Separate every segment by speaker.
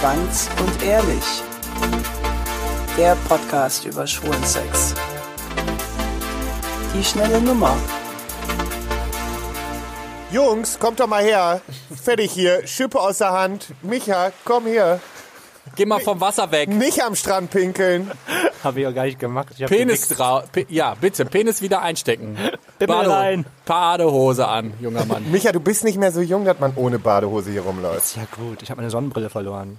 Speaker 1: Entspannt und ehrlich. Der Podcast über schwulen Sex. Die schnelle Nummer.
Speaker 2: Jungs, kommt doch mal her. Fertig hier. Schippe aus der Hand. Micha, komm hier.
Speaker 3: Geh mal vom Wasser weg.
Speaker 2: Nicht am Strand pinkeln.
Speaker 4: Habe ich auch gar nicht gemacht.
Speaker 3: Penis
Speaker 4: gewichst.
Speaker 3: drau Pe ja, bitte, Penis wieder einstecken.
Speaker 4: Pimmel rein.
Speaker 3: Badehose an, junger Mann.
Speaker 2: Micha, du bist nicht mehr so jung, dass man ohne Badehose hier rumläuft.
Speaker 4: Ja gut, ich habe meine Sonnenbrille verloren.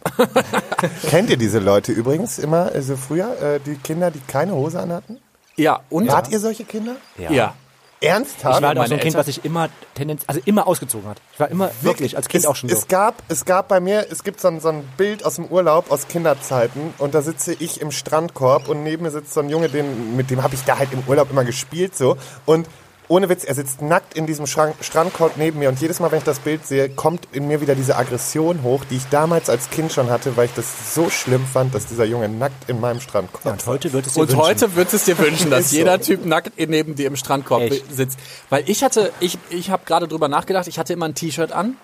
Speaker 2: Kennt ihr diese Leute übrigens immer, also früher, äh, die Kinder, die keine Hose anhatten?
Speaker 3: Ja, und?
Speaker 2: Wart ihr solche Kinder?
Speaker 3: Ja.
Speaker 2: Ernsthaft?
Speaker 4: Ich war
Speaker 3: meine
Speaker 4: so ein Kind, was sich immer Tendenz, also immer ausgezogen hat. Ich war immer wirklich als Kind
Speaker 2: es,
Speaker 4: auch schon so.
Speaker 2: Es gab, es gab bei mir, es gibt so ein, so ein Bild aus dem Urlaub, aus Kinderzeiten und da sitze ich im Strandkorb und neben mir sitzt so ein Junge, den, mit dem habe ich da halt im Urlaub immer gespielt so und ohne Witz, er sitzt nackt in diesem Schrank, Strandkorb neben mir und jedes Mal, wenn ich das Bild sehe, kommt in mir wieder diese Aggression hoch, die ich damals als Kind schon hatte, weil ich das so schlimm fand, dass dieser Junge nackt in meinem Strandkorb
Speaker 4: ja, und heute wird es dir
Speaker 3: Und
Speaker 4: wünschen.
Speaker 3: heute würdest es dir wünschen, dass
Speaker 2: Ist so.
Speaker 3: jeder Typ nackt neben dir im Strandkorb
Speaker 4: Echt?
Speaker 3: sitzt. Weil ich hatte, ich, ich habe gerade drüber nachgedacht, ich hatte immer ein T-Shirt an,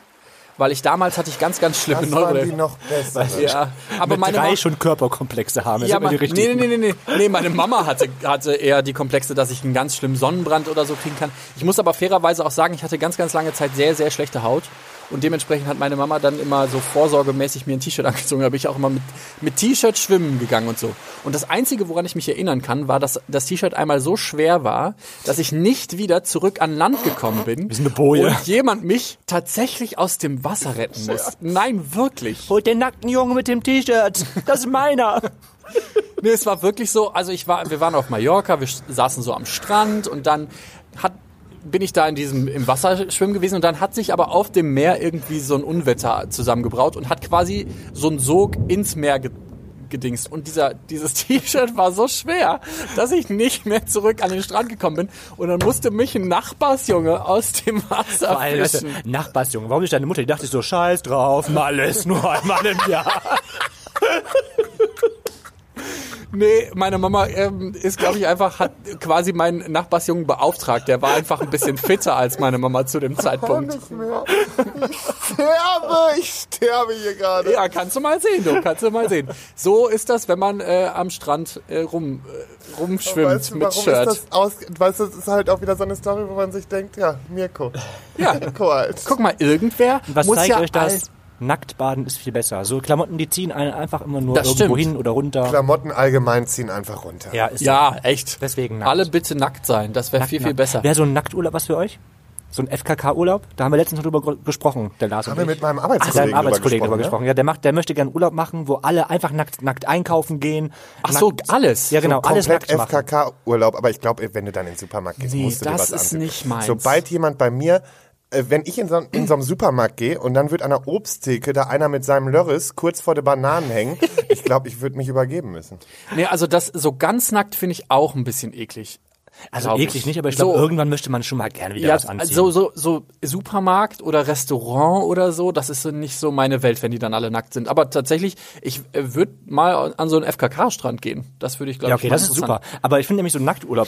Speaker 3: weil ich damals hatte ich ganz, ganz schlimme
Speaker 2: Das waren die noch besser.
Speaker 3: Ja, aber
Speaker 4: mit
Speaker 3: meine
Speaker 4: drei
Speaker 3: Ma-
Speaker 4: schon Körperkomplexe haben. Das
Speaker 3: Ja,
Speaker 4: sind immer
Speaker 3: ma-
Speaker 4: die
Speaker 3: nee, nee, nee, nee. Nee, meine Mama hatte, hatte eher die Komplexe, dass ich einen ganz schlimmen Sonnenbrand oder so kriegen kann. Ich muss aber fairerweise auch sagen, ich hatte ganz, ganz lange Zeit sehr, sehr schlechte Haut. Und dementsprechend hat meine Mama dann immer so vorsorgemäßig mir ein T-Shirt angezogen. Da bin ich auch immer mit, mit T-Shirt schwimmen gegangen und so. Und das Einzige, woran ich mich erinnern kann, war, dass das T-Shirt einmal so schwer war, dass ich nicht wieder zurück an Land gekommen bin.
Speaker 4: sind eine Boje.
Speaker 3: Und jemand mich tatsächlich aus dem Wasser retten muss. Nein, wirklich.
Speaker 4: Holt den nackten Jungen mit dem T-Shirt. Das ist meiner.
Speaker 3: Nee, es war wirklich so, also ich war, wir waren auf Mallorca, wir saßen so am Strand und dann hat, bin ich da in diesem, im Wasser schwimmen gewesen und dann hat sich aber auf dem Meer irgendwie so ein Unwetter zusammengebraut und hat quasi so einen Sog ins Meer ge gedingst. Und dieser, dieses T-Shirt war so schwer, dass ich nicht mehr zurück an den Strand gekommen bin. Und dann musste mich ein Nachbarsjunge aus dem Wasser
Speaker 4: Vor allem, weißt du,
Speaker 3: fischen.
Speaker 4: Nachbarsjunge, warum nicht deine Mutter? Die dachte so, scheiß drauf, mal ist nur einmal im Jahr.
Speaker 3: Nee, meine Mama ähm, ist, glaube ich, einfach, hat quasi meinen Nachbarsjungen beauftragt. Der war einfach ein bisschen fitter als meine Mama zu dem Zeitpunkt.
Speaker 2: nicht mehr. Ich sterbe, ich sterbe hier gerade.
Speaker 3: Ja, kannst du mal sehen, du, kannst du mal sehen. So ist das, wenn man äh, am Strand äh, rum, äh, rumschwimmt
Speaker 2: Weißt du,
Speaker 3: mit
Speaker 2: warum
Speaker 3: Shirt.
Speaker 2: ist das aus, weißt du, das ist halt auch wieder so eine Story, wo man sich denkt, ja, Mirko.
Speaker 3: Ja,
Speaker 2: Mirko halt.
Speaker 3: guck mal, irgendwer
Speaker 4: Was
Speaker 3: muss
Speaker 4: zeigt
Speaker 3: ja
Speaker 4: euch das?
Speaker 3: All-
Speaker 4: Nacktbaden ist viel besser. So Klamotten, die ziehen einen einfach immer nur
Speaker 3: Das
Speaker 4: irgendwo
Speaker 3: stimmt.
Speaker 4: hin oder runter.
Speaker 2: Klamotten allgemein ziehen einfach runter.
Speaker 4: Ja, ist
Speaker 3: Ja, echt.
Speaker 4: Deswegen nackt.
Speaker 3: Alle bitte nackt sein, das wäre viel, viel
Speaker 4: nackt.
Speaker 3: besser.
Speaker 4: Wäre so ein Nackturlaub was für euch? So ein FKK-Urlaub? Da haben wir letztens noch drüber gesprochen, der Lars
Speaker 2: Haben wir mit meinem
Speaker 4: Ach,
Speaker 2: Arbeitskollegen,
Speaker 4: seinem Arbeitskollegen
Speaker 2: drüber
Speaker 4: drüber gesprochen. Ja, der macht, der möchte gerne Urlaub machen, wo alle einfach nackt, nackt einkaufen gehen.
Speaker 3: Ach so,
Speaker 4: nackt,
Speaker 3: alles.
Speaker 4: Ja, genau,
Speaker 2: So
Speaker 4: alles nackt.
Speaker 2: FKK-Urlaub, aber ich glaube, wenn du dann in den Supermarkt gehst,
Speaker 3: Nee,
Speaker 2: musst du dir
Speaker 3: das
Speaker 2: was
Speaker 3: ist
Speaker 2: anziehen.
Speaker 3: nicht meins.
Speaker 2: Sobald jemand bei mir, wenn ich in so, in so einem Supermarkt gehe und dann wird an der Obsttheke da einer mit seinem Lörres kurz vor der Bananen hängen, ich glaube, ich würde mich übergeben müssen.
Speaker 3: Nee, also das so ganz nackt finde ich auch ein bisschen eklig.
Speaker 4: Also
Speaker 3: glaub
Speaker 4: eklig
Speaker 3: ich.
Speaker 4: nicht, aber ich glaube,
Speaker 3: So.
Speaker 4: irgendwann möchte man schon mal gerne wieder
Speaker 3: Ja,
Speaker 4: was anziehen.
Speaker 3: so, so, so Supermarkt oder Restaurant oder so, das ist so nicht so meine Welt, wenn die dann alle nackt sind. Aber tatsächlich, ich äh, würde mal an so einen FKK-Strand gehen. Das würde ich, glaube
Speaker 4: ja,
Speaker 3: ich,
Speaker 4: okay,
Speaker 3: mal
Speaker 4: das ist super. Aber ich finde nämlich so Nackturlaub,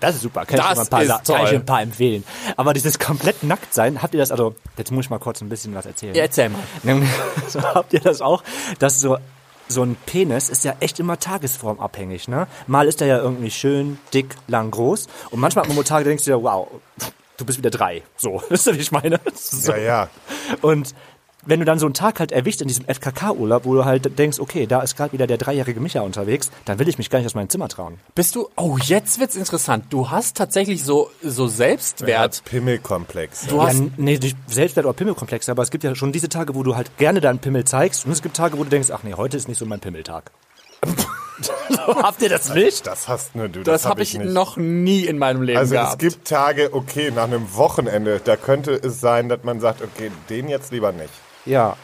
Speaker 4: das ist super. Kann ich
Speaker 3: Das
Speaker 4: dir mal ein paar,
Speaker 3: ist
Speaker 4: kann ich ein paar empfehlen. Aber dieses komplett nackt sein, habt ihr das, also, jetzt muss ich mal kurz ein bisschen was erzählen.
Speaker 3: Ja, erzähl mal.
Speaker 4: So habt ihr das auch, dass so so ein Penis ist ja echt immer tagesformabhängig, ne? Mal ist er ja irgendwie schön, dick, lang, groß und manchmal hat man mal Tage, da denkst du dir, wow, du bist wieder drei. So, wisst ihr, wie ich meine? So.
Speaker 2: Ja, ja.
Speaker 4: Und wenn du dann so einen Tag halt erwischt in diesem FKK-Urlaub, wo du halt denkst, okay, da ist gerade wieder der dreijährige Micha unterwegs, dann will ich mich gar nicht aus meinem Zimmer trauen.
Speaker 3: Bist du, oh, jetzt wird's interessant. Du hast tatsächlich so, so Selbstwert.
Speaker 2: Pimmelkomplex.
Speaker 3: Du
Speaker 4: Ja,
Speaker 3: hast,
Speaker 4: nee, nicht Selbstwert oder Pimmelkomplexe, aber es gibt ja schon diese Tage, wo du halt gerne deinen Pimmel zeigst und es gibt Tage, wo du denkst, ach nee, heute ist nicht so mein Pimmeltag. so, habt ihr das nicht?
Speaker 2: Das hast nur du.
Speaker 3: das
Speaker 2: hab
Speaker 3: habe ich
Speaker 2: nicht.
Speaker 3: noch nie in meinem Leben
Speaker 2: Also
Speaker 3: gehabt.
Speaker 2: es gibt Tage, okay, nach einem Wochenende, da könnte es sein, dass man sagt, okay, den jetzt lieber nicht.
Speaker 4: Ja.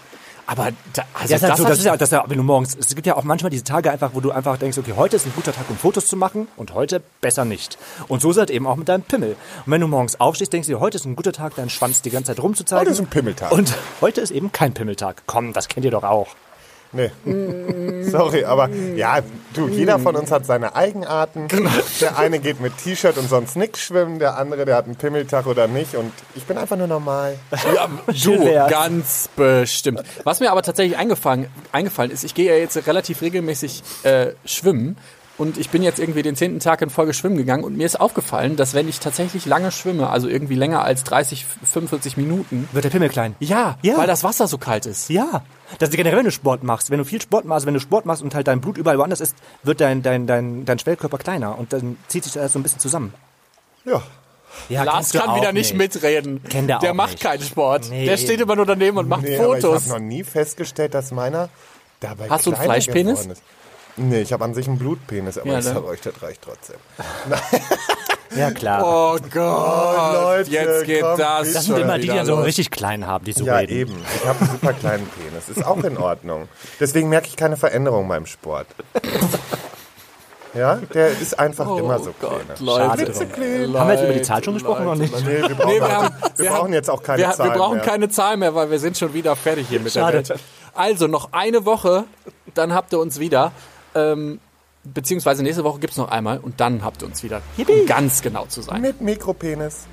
Speaker 3: aber da, also
Speaker 4: Ja, ist halt so,
Speaker 3: hat-
Speaker 4: das ist ja, das ist ja, wenn du morgens, es gibt ja auch manchmal diese Tage einfach, wo du einfach denkst, okay, heute ist ein guter Tag, um Fotos zu machen und heute besser nicht. Und so ist halt eben auch mit deinem Pimmel. Und wenn du morgens aufstehst, denkst du dir, heute ist ein guter Tag, deinen Schwanz die ganze Zeit rumzuzeigen.
Speaker 2: Heute ist ein Pimmeltag.
Speaker 4: Und heute ist eben kein Pimmeltag. Komm, das kennt ihr doch auch.
Speaker 2: Nee. Sorry, aber ja, du, jeder von uns hat seine Eigenarten. Der eine geht mit T-Shirt und sonst nix schwimmen, der andere, der hat einen Pimmeltag oder nicht und ich bin einfach nur normal.
Speaker 3: Ja, du, ganz bestimmt. Was mir aber tatsächlich eingefallen, eingefallen ist, ich gehe ja jetzt relativ regelmäßig äh, schwimmen und ich bin jetzt irgendwie den zehnten Tag in Folge schwimmen gegangen und mir ist aufgefallen, dass wenn ich tatsächlich lange schwimme, also irgendwie länger als 30, 45 Minuten,
Speaker 4: Wird der Pimmel klein?
Speaker 3: ja,
Speaker 4: Ja.
Speaker 3: weil das Wasser so kalt ist.
Speaker 4: Ja. Das ist generell, wenn du Sport machst. Wenn du viel Sport machst, wenn du Sport machst und halt dein Blut überall woanders ist, wird dein, dein, dein, dein Schwellkörper kleiner und dann zieht sich das so ein bisschen zusammen.
Speaker 2: Ja.
Speaker 4: Ja,
Speaker 3: Lars
Speaker 4: du
Speaker 3: kann wieder nicht, mitreden.
Speaker 4: Kennt er
Speaker 3: der
Speaker 4: auch
Speaker 3: macht
Speaker 4: nicht.
Speaker 3: keinen Sport.
Speaker 4: Nee,
Speaker 3: der steht immer nur daneben und macht
Speaker 2: Nee, aber ich
Speaker 3: Fotos.
Speaker 2: habe noch nie festgestellt, dass meiner dabei
Speaker 3: Hast du einen
Speaker 2: kleiner
Speaker 3: Fleischpenis?
Speaker 2: geworden ist. Nee, ich habe an sich einen Blutpenis, aber
Speaker 3: Ja,
Speaker 2: ich
Speaker 3: ne?
Speaker 2: das reicht trotzdem.
Speaker 4: Ja, klar.
Speaker 3: Oh Gott,
Speaker 2: Leute,
Speaker 3: jetzt geht
Speaker 2: komm,
Speaker 3: das
Speaker 4: das sind immer die, die dann so
Speaker 3: los.
Speaker 4: richtig klein haben, die so
Speaker 2: Ja,
Speaker 4: reden.
Speaker 2: eben. Ich habe einen super kleinen Penis. Ist auch in Ordnung. Deswegen merke ich keine Veränderung beim Sport. Ja, der ist einfach immer so
Speaker 3: Oh Gott,
Speaker 2: klein.
Speaker 3: Leute.
Speaker 2: Klitzeklein.
Speaker 4: Haben wir jetzt über die Zahl schon gesprochen oder nicht?
Speaker 2: Nee, wir brauchen,
Speaker 3: Nee, wir, haben,
Speaker 2: wir
Speaker 3: wir
Speaker 2: brauchen
Speaker 3: haben,
Speaker 2: jetzt auch keine
Speaker 3: wir,
Speaker 2: Zahlen
Speaker 3: Wir brauchen
Speaker 2: mehr.
Speaker 3: keine Zahl mehr, weil wir sind schon wieder fertig hier mit
Speaker 4: Schade.
Speaker 3: der Welt. Also noch eine Woche, dann habt ihr uns wieder. Ähm, beziehungsweise nächste Woche gibt's noch einmal und dann habt ihr uns wieder. Um ganz genau zu sein.
Speaker 2: Mit Mikropenis.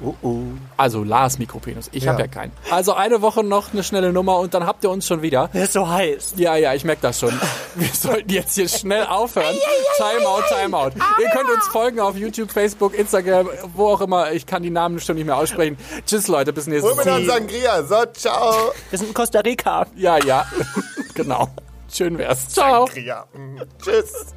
Speaker 3: Also Lars Mikropenis. Ich
Speaker 2: Ja.
Speaker 3: hab ja keinen. Also eine Woche noch eine schnelle Nummer und dann habt ihr uns schon wieder.
Speaker 4: Der ist so heiß.
Speaker 3: Ja, ja, ich merke das schon. Wir sollten jetzt hier schnell aufhören. Timeout, Timeout. Ihr könnt uns folgen auf YouTube, Facebook, Instagram, wo auch immer. Ich kann die Namen schon nicht mehr aussprechen. Tschüss, Leute, bis nächstes Mal.
Speaker 2: Sangria. So, ciao.
Speaker 4: Wir sind in Costa Rica.
Speaker 3: Ja, ja. genau. Schön wär's. Ciao.
Speaker 2: Ja. mm, Tschüss.